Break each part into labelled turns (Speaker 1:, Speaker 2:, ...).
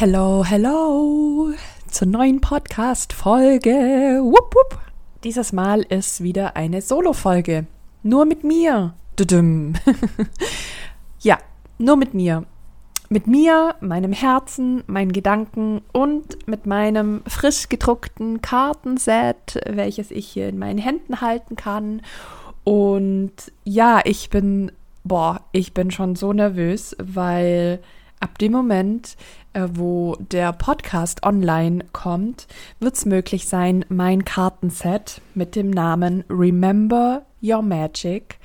Speaker 1: Hello, hello zur neuen Podcast-Folge. Wupp, wupp. Dieses Mal ist wieder eine Solo-Folge. Nur mit mir. ja, nur mit mir. Mit mir, meinem Herzen, meinen Gedanken und mit meinem frisch gedruckten Kartenset, welches ich hier in meinen Händen halten kann. Und ja, ich bin, boah, ich bin schon so nervös, weil ab dem Moment, wo der Podcast online kommt, wird es möglich sein, mein Kartenset mit dem Namen Remember Your Magic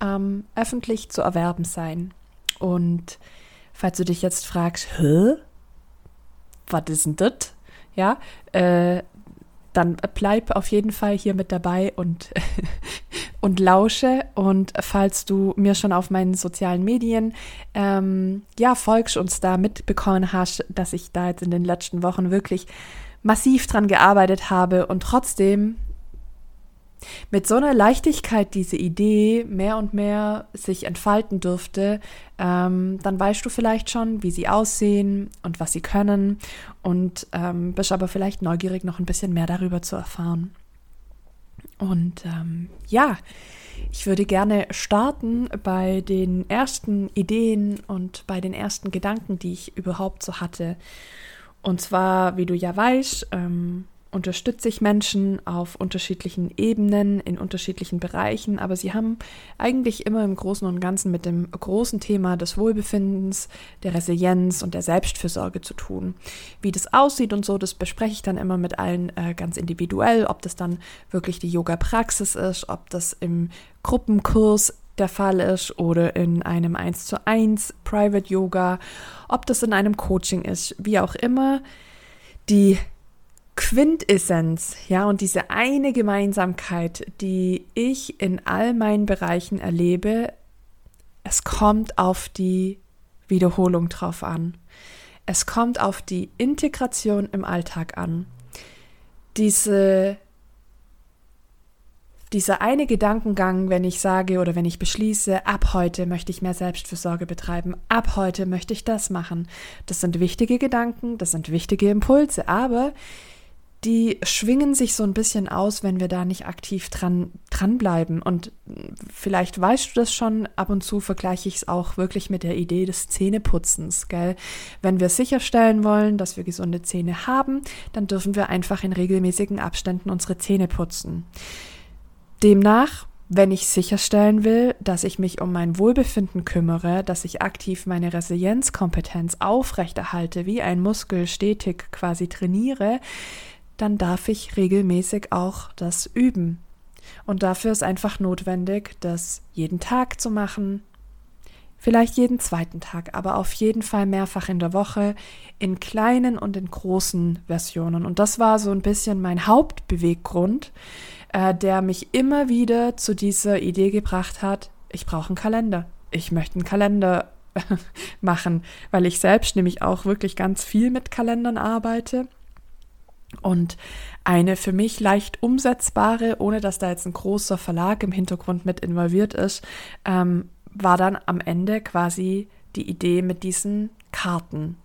Speaker 1: ähm, öffentlich zu erwerben sein. Und falls du dich jetzt fragst, hä? Was ist denn das? Ja, äh, dann bleib auf jeden Fall hier mit dabei und und lausche. Und falls du mir schon auf meinen sozialen Medien ähm, ja folgst und da mitbekommen hast, dass ich da jetzt in den letzten Wochen wirklich massiv dran gearbeitet habe und trotzdem mit so einer Leichtigkeit diese Idee mehr und mehr sich entfalten dürfte, ähm, dann weißt du vielleicht schon, wie sie aussehen und was sie können und ähm, bist aber vielleicht neugierig, noch ein bisschen mehr darüber zu erfahren. Und ähm, ja, ich würde gerne starten bei den ersten Ideen und bei den ersten Gedanken, die ich überhaupt so hatte. Und zwar, wie du ja weißt, ähm, unterstütze ich Menschen auf unterschiedlichen Ebenen, in unterschiedlichen Bereichen, aber sie haben eigentlich immer im Großen und Ganzen mit dem großen Thema des Wohlbefindens, der Resilienz und der Selbstfürsorge zu tun. Wie das aussieht und so, das bespreche ich dann immer mit allen äh, ganz individuell, ob das dann wirklich die Yoga-Praxis ist, ob das im Gruppenkurs der Fall ist oder in einem 1 zu 1 Private Yoga, ob das in einem Coaching ist, wie auch immer. Die Quintessenz, ja, und diese eine Gemeinsamkeit, die ich in all meinen Bereichen erlebe, es kommt auf die Wiederholung drauf an. Es kommt auf die Integration im Alltag an. Diese, dieser eine Gedankengang, wenn ich sage oder wenn ich beschließe, ab heute möchte ich mehr Selbstfürsorge betreiben, ab heute möchte ich das machen. Das sind wichtige Gedanken, das sind wichtige Impulse, aber die schwingen sich so ein bisschen aus, wenn wir da nicht aktiv dran dranbleiben. Und vielleicht weißt du das schon, ab und zu vergleiche ich es auch wirklich mit der Idee des Zähneputzens, gell? Wenn wir sicherstellen wollen, dass wir gesunde Zähne haben, dann dürfen wir einfach in regelmäßigen Abständen unsere Zähne putzen. Demnach wenn ich sicherstellen will, dass ich mich um mein Wohlbefinden kümmere, dass ich aktiv meine Resilienzkompetenz aufrechterhalte, wie ein Muskel stetig quasi trainiere, dann darf ich regelmäßig auch das üben. Und dafür ist einfach notwendig, das jeden Tag zu machen, vielleicht jeden zweiten Tag, aber auf jeden Fall mehrfach in der Woche, in kleinen und in großen Versionen. Und das war so ein bisschen mein Hauptbeweggrund, äh, der mich immer wieder zu dieser Idee gebracht hat, ich brauche einen Kalender. Ich möchte einen Kalender machen, weil ich selbst nämlich auch wirklich ganz viel mit Kalendern arbeite und eine für mich leicht umsetzbare, ohne dass da jetzt ein großer Verlag im Hintergrund mit involviert ist, ähm, war dann am Ende quasi die Idee mit diesen Karten.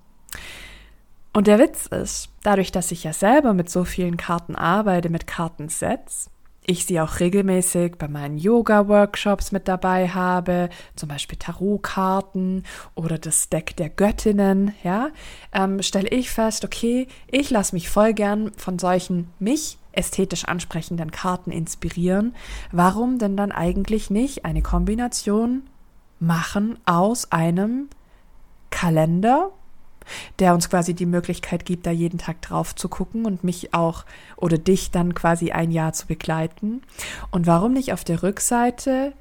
Speaker 1: Und der Witz ist, dadurch, dass ich ja selber mit so vielen Karten arbeite, mit Kartensets, ich sie auch regelmäßig bei meinen Yoga-Workshops mit dabei habe, zum Beispiel Tarotkarten oder das Deck der Göttinnen, ja, ähm, stelle ich fest, okay, ich lasse mich voll gern von solchen mich ästhetisch ansprechenden Karten inspirieren. Warum denn dann eigentlich nicht eine Kombination machen aus einem Kalender der uns quasi die Möglichkeit gibt, da jeden Tag drauf zu gucken und mich auch oder dich dann quasi ein Jahr zu begleiten. Und warum nicht auf der Rückseite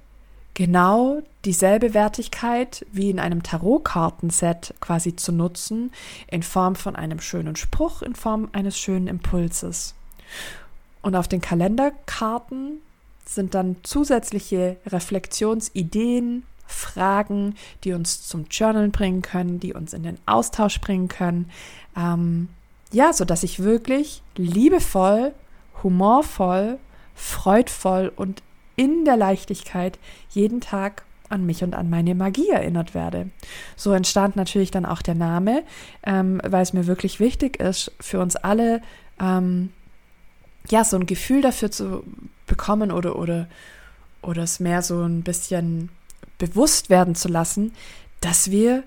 Speaker 1: genau dieselbe Wertigkeit wie in einem Tarotkartenset quasi zu nutzen, in Form von einem schönen Spruch, in Form eines schönen Impulses. Und auf den Kalenderkarten sind dann zusätzliche Reflexionsideen, Fragen, die uns zum Journal bringen können, die uns in den Austausch bringen können. Ähm, ja, so dass ich wirklich liebevoll, humorvoll, freudvoll und in der Leichtigkeit jeden Tag an mich und an meine Magie erinnert werde. So entstand natürlich dann auch der Name, ähm, weil es mir wirklich wichtig ist, für uns alle ähm, ja so ein Gefühl dafür zu bekommen oder oder oder es mehr so ein bisschen bewusst werden zu lassen, dass wir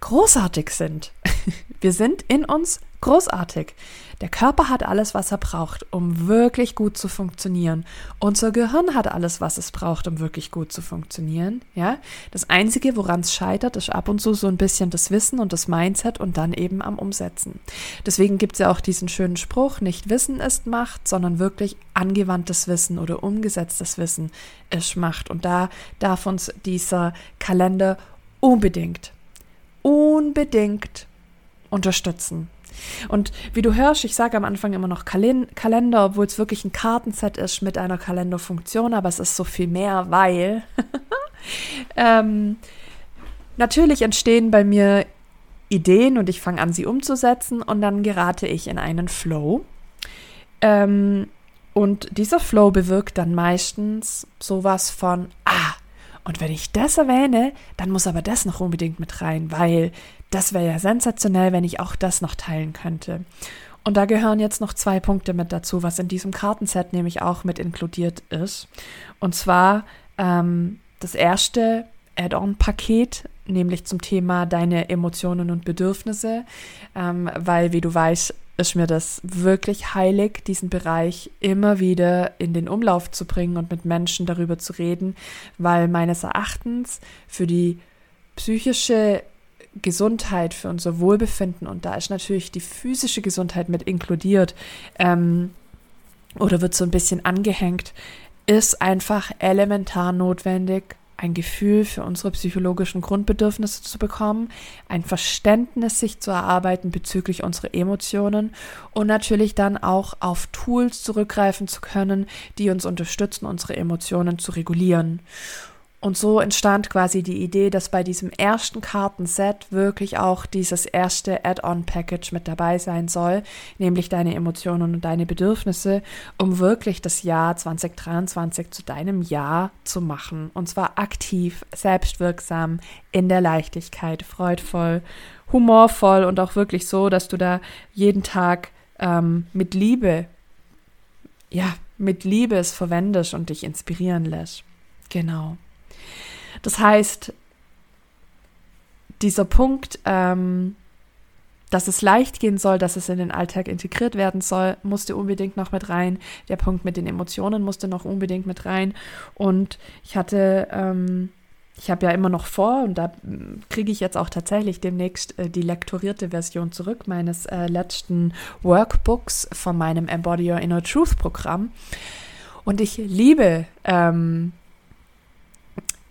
Speaker 1: großartig sind. Wir sind in uns großartig. Der Körper hat alles, was er braucht, um wirklich gut zu funktionieren. Unser Gehirn hat alles, was es braucht, um wirklich gut zu funktionieren. Ja, das einzige, woran es scheitert, ist ab und zu so ein bisschen das Wissen und das Mindset und dann eben am Umsetzen. Deswegen gibt es ja auch diesen schönen Spruch: Nicht Wissen ist Macht, sondern wirklich angewandtes Wissen oder umgesetztes Wissen ist Macht. Und da darf uns dieser Kalender unbedingt, unbedingt unterstützen. Und wie du hörst, ich sage am Anfang immer noch Kalender, obwohl es wirklich ein Kartenset ist mit einer Kalenderfunktion, aber es ist so viel mehr, weil ähm, natürlich entstehen bei mir Ideen und ich fange an, sie umzusetzen und dann gerate ich in einen Flow. Ähm, und dieser Flow bewirkt dann meistens sowas von, und wenn ich das erwähne, dann muss aber das noch unbedingt mit rein, weil das wäre ja sensationell, wenn ich auch das noch teilen könnte. Und da gehören jetzt noch zwei Punkte mit dazu, was in diesem Kartenset nämlich auch mit inkludiert ist. Und zwar ähm, das erste Add-on-Paket, nämlich zum Thema deine Emotionen und Bedürfnisse, ähm, weil, wie du weißt, ist mir das wirklich heilig, diesen Bereich immer wieder in den Umlauf zu bringen und mit Menschen darüber zu reden, weil meines Erachtens für die psychische Gesundheit, für unser Wohlbefinden, und da ist natürlich die physische Gesundheit mit inkludiert, ähm, oder wird so ein bisschen angehängt, ist einfach elementar notwendig, ein Gefühl für unsere psychologischen Grundbedürfnisse zu bekommen, ein Verständnis sich zu erarbeiten bezüglich unserer Emotionen und natürlich dann auch auf Tools zurückgreifen zu können, die uns unterstützen, unsere Emotionen zu regulieren. Und so entstand quasi die Idee, dass bei diesem ersten Kartenset wirklich auch dieses erste Add-on-Package mit dabei sein soll, nämlich deine Emotionen und deine Bedürfnisse, um wirklich das Jahr 2023 zu deinem Jahr zu machen. Und zwar aktiv, selbstwirksam, in der Leichtigkeit, freudvoll, humorvoll und auch wirklich so, dass du da jeden Tag ähm, mit Liebe, ja, mit Liebe es verwendest und dich inspirieren lässt. Genau. Das heißt, dieser Punkt, ähm, dass es leicht gehen soll, dass es in den Alltag integriert werden soll, musste unbedingt noch mit rein. Der Punkt mit den Emotionen musste noch unbedingt mit rein. Und ich hatte, ähm, ich habe ja immer noch vor, und da kriege ich jetzt auch tatsächlich demnächst äh, die lektorierte Version zurück meines äh, letzten Workbooks von meinem Embody Your Inner Truth Programm. Und ich liebe ähm,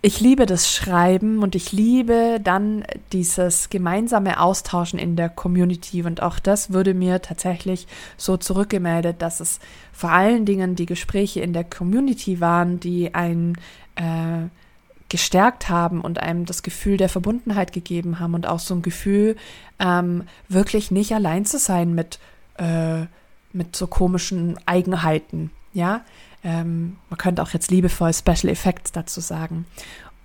Speaker 1: ich liebe das Schreiben und ich liebe dann dieses gemeinsame Austauschen in der Community. Und auch das würde mir tatsächlich so zurückgemeldet, dass es vor allen Dingen die Gespräche in der Community waren, die einen äh, gestärkt haben und einem das Gefühl der Verbundenheit gegeben haben und auch so ein Gefühl, ähm, wirklich nicht allein zu sein mit, äh, mit so komischen Eigenheiten. Ja, ähm, man könnte auch jetzt liebevoll Special Effects dazu sagen.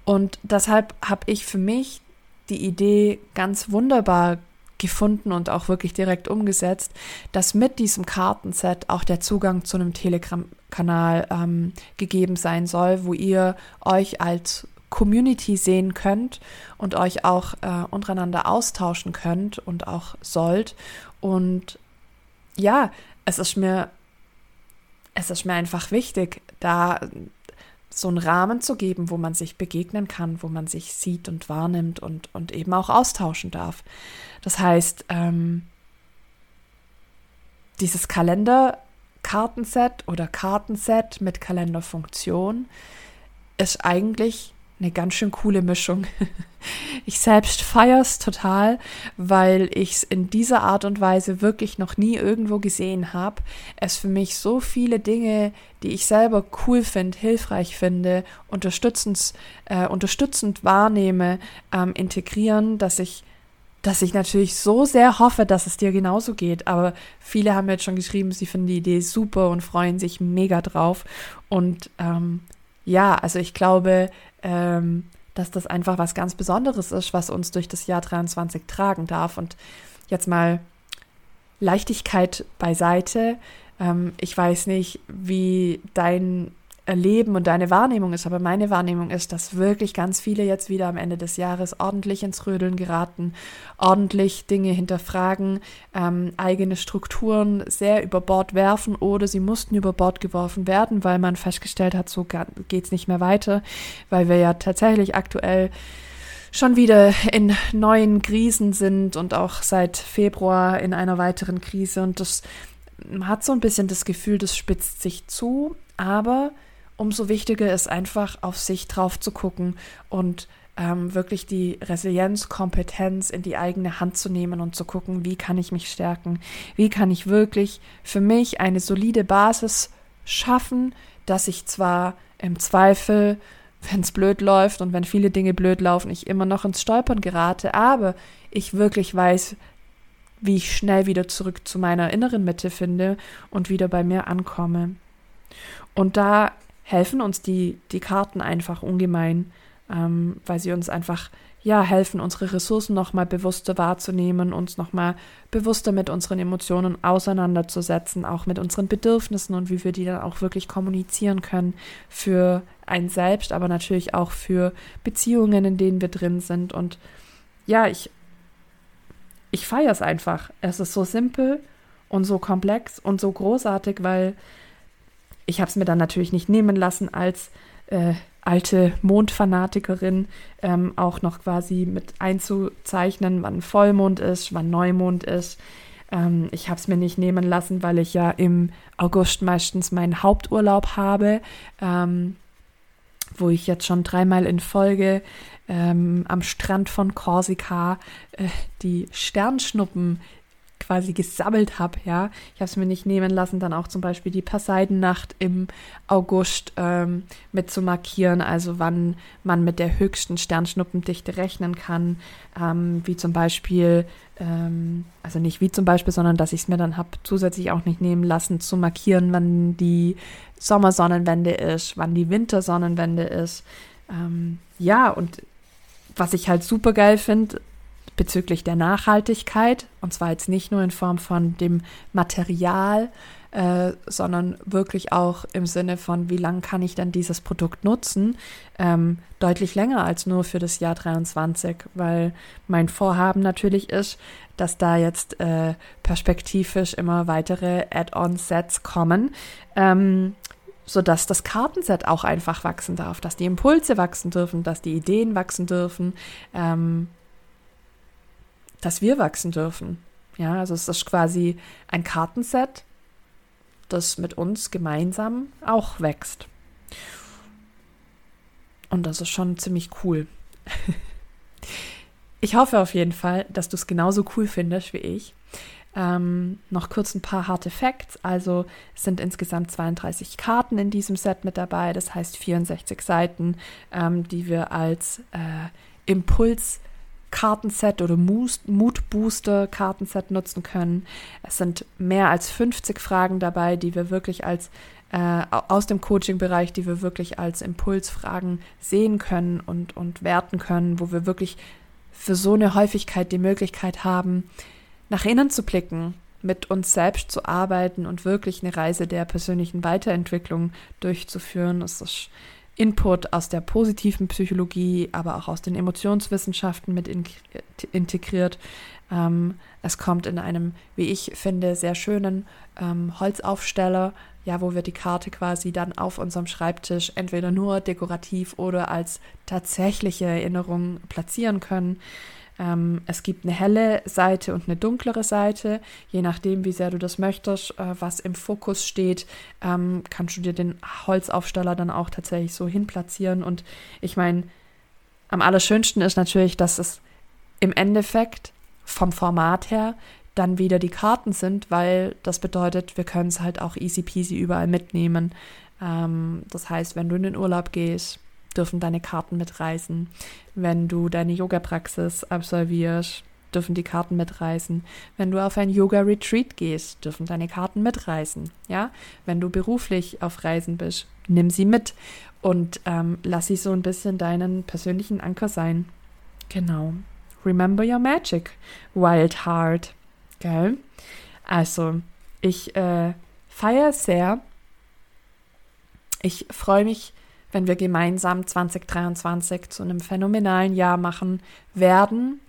Speaker 1: Und deshalb habe ich für mich die Idee ganz wunderbar gefunden und auch wirklich direkt umgesetzt, dass mit diesem Kartenset auch der Zugang zu einem Telegram-Kanal ähm, gegeben sein soll, wo ihr euch als Community sehen könnt und euch auch äh, untereinander austauschen könnt und auch sollt. Und ja, es ist mir es ist mir einfach wichtig, da so einen Rahmen zu geben, wo man sich begegnen kann, wo man sich sieht und wahrnimmt und, und eben auch austauschen darf. Das heißt, ähm, dieses Kalenderkartenset oder Kartenset mit Kalenderfunktion ist eigentlich eine ganz schön coole Mischung. Ich selbst feiere es total, weil ich es in dieser Art und Weise wirklich noch nie irgendwo gesehen habe. Es für mich so viele Dinge, die ich selber cool finde, hilfreich finde, unterstützend, äh, unterstützend wahrnehme, ähm, integrieren, dass ich dass ich natürlich so sehr hoffe, dass es dir genauso geht. Aber viele haben jetzt schon geschrieben, sie finden die Idee super und freuen sich mega drauf. Und ähm, ja, also ich glaube, ähm, dass das einfach was ganz Besonderes ist, was uns durch das Jahr 23 tragen darf. Und jetzt mal Leichtigkeit beiseite. Ähm, ich weiß nicht, wie dein Erleben und deine Wahrnehmung ist, aber meine Wahrnehmung ist, dass wirklich ganz viele jetzt wieder am Ende des Jahres ordentlich ins Rödeln geraten, ordentlich Dinge hinterfragen, ähm, eigene Strukturen sehr über Bord werfen oder sie mussten über Bord geworfen werden, weil man festgestellt hat, so geht es nicht mehr weiter, weil wir ja tatsächlich aktuell schon wieder in neuen Krisen sind und auch seit Februar in einer weiteren Krise. Und das hat so ein bisschen das Gefühl, das spitzt sich zu, aber umso wichtiger ist einfach auf sich drauf zu gucken und ähm, wirklich die Resilienz, Kompetenz in die eigene Hand zu nehmen und zu gucken, wie kann ich mich stärken, wie kann ich wirklich für mich eine solide Basis schaffen, dass ich zwar im Zweifel, wenn es blöd läuft und wenn viele Dinge blöd laufen, ich immer noch ins Stolpern gerate, aber ich wirklich weiß, wie ich schnell wieder zurück zu meiner inneren Mitte finde und wieder bei mir ankomme. Und da helfen uns die, die Karten einfach ungemein, ähm, weil sie uns einfach ja helfen, unsere Ressourcen nochmal bewusster wahrzunehmen, uns nochmal bewusster mit unseren Emotionen auseinanderzusetzen, auch mit unseren Bedürfnissen und wie wir die dann auch wirklich kommunizieren können für ein Selbst, aber natürlich auch für Beziehungen, in denen wir drin sind. Und ja, ich, ich feiere es einfach. Es ist so simpel und so komplex und so großartig, weil ich habe es mir dann natürlich nicht nehmen lassen, als äh, alte Mondfanatikerin ähm, auch noch quasi mit einzuzeichnen, wann Vollmond ist, wann Neumond ist. Ähm, ich habe es mir nicht nehmen lassen, weil ich ja im August meistens meinen Haupturlaub habe, ähm, wo ich jetzt schon dreimal in Folge ähm, am Strand von Korsika äh, die Sternschnuppen quasi gesammelt habe, ja. Ich habe es mir nicht nehmen lassen, dann auch zum Beispiel die Perseidennacht im August ähm, mit zu markieren, also wann man mit der höchsten Sternschnuppendichte rechnen kann, ähm, wie zum Beispiel, ähm, also nicht wie zum Beispiel, sondern dass ich es mir dann habe zusätzlich auch nicht nehmen lassen, zu markieren, wann die Sommersonnenwende ist, wann die Wintersonnenwende ist. Ähm, ja, und was ich halt super geil finde, bezüglich der Nachhaltigkeit, und zwar jetzt nicht nur in Form von dem Material, äh, sondern wirklich auch im Sinne von, wie lange kann ich denn dieses Produkt nutzen, ähm, deutlich länger als nur für das Jahr 23, weil mein Vorhaben natürlich ist, dass da jetzt äh, perspektivisch immer weitere Add-on-Sets kommen. Ähm, sodass das Kartenset auch einfach wachsen darf, dass die Impulse wachsen dürfen, dass die Ideen wachsen dürfen, ähm, dass wir wachsen dürfen. Ja, also es ist quasi ein Kartenset, das mit uns gemeinsam auch wächst. Und das ist schon ziemlich cool. ich hoffe auf jeden Fall, dass du es genauso cool findest wie ich. Ähm, noch kurz ein paar harte Facts. Also es sind insgesamt 32 Karten in diesem Set mit dabei. Das heißt 64 Seiten, ähm, die wir als äh, Impuls Kartenset oder Mood Booster Kartenset nutzen können. Es sind mehr als 50 Fragen dabei, die wir wirklich als äh, aus dem Coaching-Bereich, die wir wirklich als Impulsfragen sehen können und, und werten können, wo wir wirklich für so eine Häufigkeit die Möglichkeit haben, nach innen zu blicken, mit uns selbst zu arbeiten und wirklich eine Reise der persönlichen Weiterentwicklung durchzuführen. Es ist Input aus der positiven Psychologie, aber auch aus den Emotionswissenschaften mit in, integriert. Ähm, es kommt in einem, wie ich finde, sehr schönen ähm, Holzaufsteller, ja, wo wir die Karte quasi dann auf unserem Schreibtisch entweder nur dekorativ oder als tatsächliche Erinnerung platzieren können. Ähm, es gibt eine helle Seite und eine dunklere Seite. Je nachdem, wie sehr du das möchtest, äh, was im Fokus steht, ähm, kannst du dir den Holzaufsteller dann auch tatsächlich so hinplatzieren. Und ich meine, am allerschönsten ist natürlich, dass es im Endeffekt vom Format her dann wieder die Karten sind, weil das bedeutet, wir können es halt auch easy peasy überall mitnehmen. Ähm, das heißt, wenn du in den Urlaub gehst, dürfen deine Karten mitreisen. Wenn du deine Yoga-Praxis absolvierst, dürfen die Karten mitreißen. Wenn du auf ein Yoga-Retreat gehst, dürfen deine Karten mitreißen. Ja, wenn du beruflich auf Reisen bist, nimm sie mit und ähm, lass sie so ein bisschen deinen persönlichen Anker sein. Genau. Remember your magic, Wild Heart. Gell? Also, ich äh, feiere sehr. Ich freue mich, wenn wir gemeinsam 2023 zu einem phänomenalen Jahr machen werden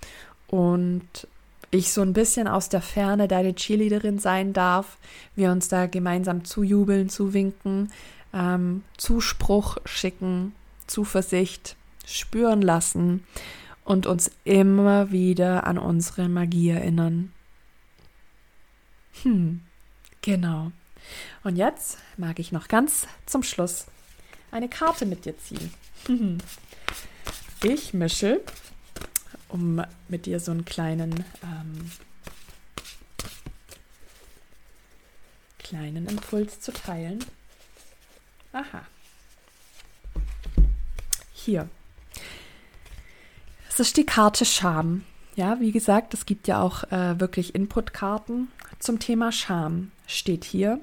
Speaker 1: und ich so ein bisschen aus der Ferne deine Cheerleaderin sein darf, wir uns da gemeinsam zujubeln, zuwinken, ähm, Zuspruch schicken, Zuversicht spüren lassen und uns immer wieder an unsere Magie erinnern. Hm, genau. Und jetzt mag ich noch ganz zum Schluss eine Karte mit dir ziehen. Ich mische, um mit dir so einen kleinen, ähm, kleinen Impuls zu teilen. Aha. Hier. Das ist die Karte Scham. Ja, wie gesagt, es gibt ja auch äh, wirklich Inputkarten zum Thema Scham. Steht hier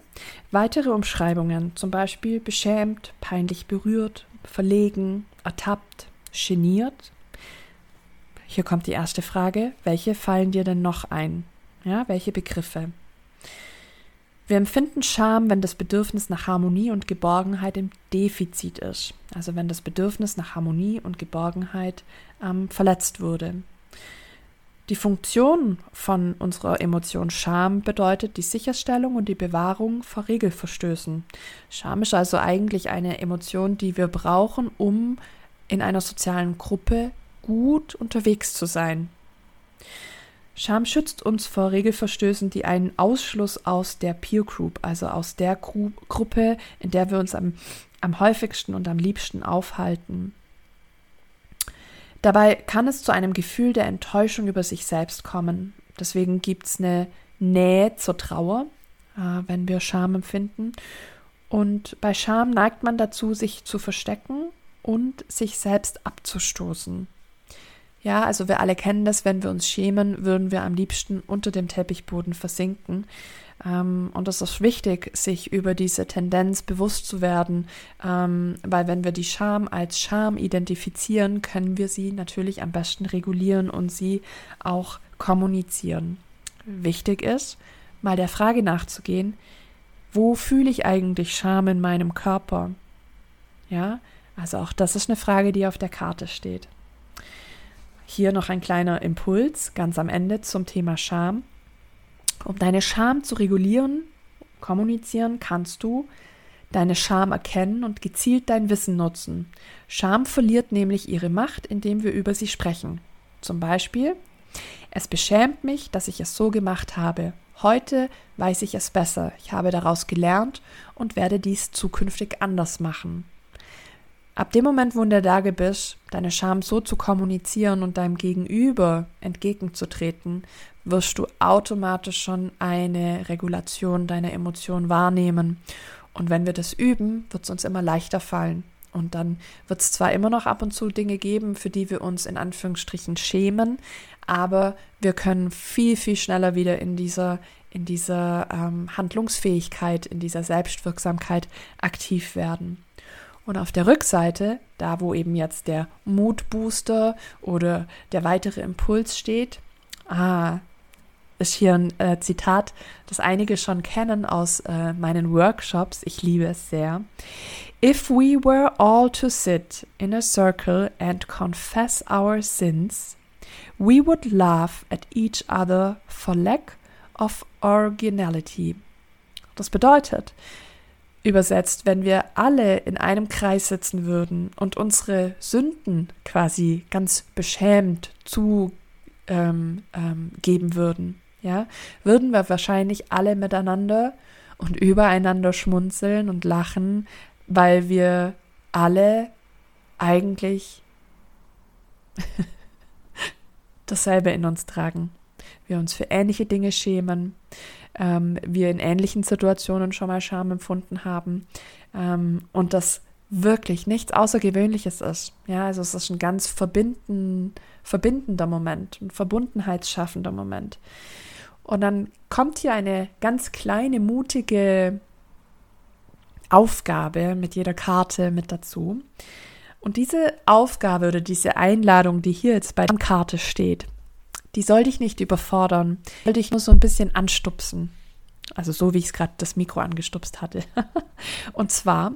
Speaker 1: weitere Umschreibungen, zum Beispiel beschämt, peinlich berührt, verlegen, ertappt, geniert. Hier kommt die erste Frage: Welche fallen dir denn noch ein? Ja, welche Begriffe? Wir empfinden Scham, wenn das Bedürfnis nach Harmonie und Geborgenheit im Defizit ist. Also wenn das Bedürfnis nach Harmonie und Geborgenheit ähm, verletzt wurde. Die Funktion von unserer Emotion Scham bedeutet die Sicherstellung und die Bewahrung vor Regelverstößen. Scham ist also eigentlich eine Emotion, die wir brauchen, um in einer sozialen Gruppe gut unterwegs zu sein. Scham schützt uns vor Regelverstößen, die einen Ausschluss aus der Peer Group, also aus der Gru Gruppe, in der wir uns am, am häufigsten und am liebsten aufhalten. Dabei kann es zu einem Gefühl der Enttäuschung über sich selbst kommen. Deswegen gibt es eine Nähe zur Trauer, äh, wenn wir Scham empfinden. Und bei Scham neigt man dazu, sich zu verstecken und sich selbst abzustoßen. Ja, also wir alle kennen das, wenn wir uns schämen, würden wir am liebsten unter dem Teppichboden versinken. Ähm, und es ist wichtig, sich über diese Tendenz bewusst zu werden, ähm, weil wenn wir die Scham als Scham identifizieren, können wir sie natürlich am besten regulieren und sie auch kommunizieren. Wichtig ist, mal der Frage nachzugehen, wo fühle ich eigentlich Scham in meinem Körper? Ja, also auch das ist eine Frage, die auf der Karte steht. Hier noch ein kleiner Impuls ganz am Ende zum Thema Scham. Um deine Scham zu regulieren, kommunizieren, kannst du deine Scham erkennen und gezielt dein Wissen nutzen. Scham verliert nämlich ihre Macht, indem wir über sie sprechen. Zum Beispiel, es beschämt mich, dass ich es so gemacht habe. Heute weiß ich es besser. Ich habe daraus gelernt und werde dies zukünftig anders machen. Ab dem Moment, wo du in der Lage bist, deine Scham so zu kommunizieren und deinem Gegenüber entgegenzutreten, wirst du automatisch schon eine Regulation deiner Emotionen wahrnehmen. Und wenn wir das üben, wird es uns immer leichter fallen. Und dann wird es zwar immer noch ab und zu Dinge geben, für die wir uns in Anführungsstrichen schämen, aber wir können viel, viel schneller wieder in dieser, in dieser ähm, Handlungsfähigkeit, in dieser Selbstwirksamkeit aktiv werden. Und auf der Rückseite, da wo eben jetzt der Moodbooster oder der weitere Impuls steht, ah, ist hier ein äh, Zitat, das einige schon kennen aus äh, meinen Workshops. Ich liebe es sehr. If we were all to sit in a circle and confess our sins, we would laugh at each other for lack of originality. Das bedeutet, Übersetzt, wenn wir alle in einem Kreis sitzen würden und unsere Sünden quasi ganz beschämt zugeben ähm, ähm, würden, ja, würden wir wahrscheinlich alle miteinander und übereinander schmunzeln und lachen, weil wir alle eigentlich dasselbe in uns tragen. Wir uns für ähnliche Dinge schämen, ähm, wir in ähnlichen Situationen schon mal Scham empfunden haben ähm, und das wirklich nichts Außergewöhnliches ist. Ja, also es ist ein ganz verbinden, verbindender Moment, ein verbundenheitsschaffender Moment. Und dann kommt hier eine ganz kleine, mutige Aufgabe mit jeder Karte mit dazu. Und diese Aufgabe oder diese Einladung, die hier jetzt bei der Karte steht, die soll dich nicht überfordern, soll dich nur so ein bisschen anstupsen. Also so wie ich es gerade das Mikro angestupst hatte. Und zwar,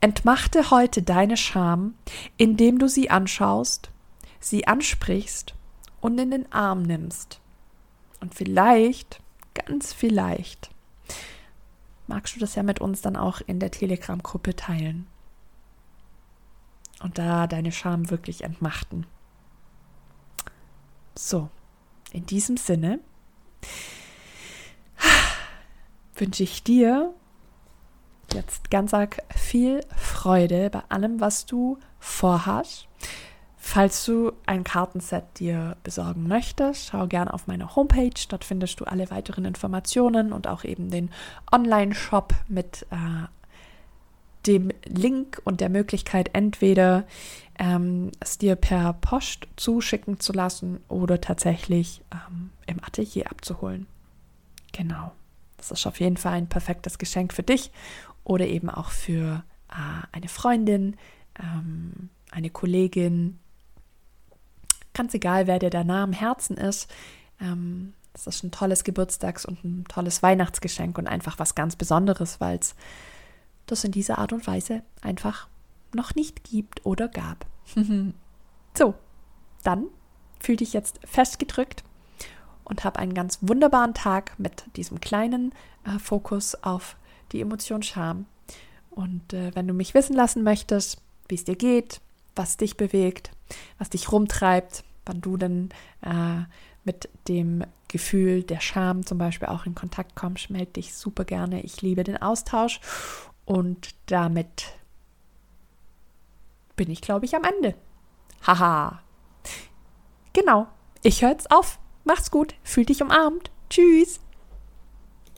Speaker 1: entmachte heute deine Scham, indem du sie anschaust, sie ansprichst und in den Arm nimmst. Und vielleicht, ganz vielleicht, magst du das ja mit uns dann auch in der Telegram-Gruppe teilen. Und da deine Scham wirklich entmachten. So, in diesem Sinne wünsche ich dir jetzt ganz arg viel Freude bei allem, was du vorhast. Falls du ein Kartenset dir besorgen möchtest, schau gerne auf meine Homepage. Dort findest du alle weiteren Informationen und auch eben den Online-Shop mit äh, dem Link und der Möglichkeit, entweder ähm, es dir per Post zuschicken zu lassen oder tatsächlich ähm, im Atelier abzuholen. Genau. Das ist auf jeden Fall ein perfektes Geschenk für dich oder eben auch für äh, eine Freundin, ähm, eine Kollegin. Ganz egal, wer dir da nah am Herzen ist. Ähm, das ist ein tolles Geburtstags- und ein tolles Weihnachtsgeschenk und einfach was ganz Besonderes, weil es das in dieser Art und Weise einfach noch nicht gibt oder gab. so, dann fühl dich jetzt festgedrückt und hab einen ganz wunderbaren Tag mit diesem kleinen äh, Fokus auf die Emotion Scham. Und äh, wenn du mich wissen lassen möchtest, wie es dir geht, was dich bewegt, was dich rumtreibt, wann du denn äh, mit dem Gefühl der Scham zum Beispiel auch in Kontakt kommst, melde dich super gerne. Ich liebe den Austausch und damit bin ich, glaube ich, am Ende. Haha. Genau. Ich höre jetzt auf. Macht's gut. Fühl dich umarmt. Tschüss.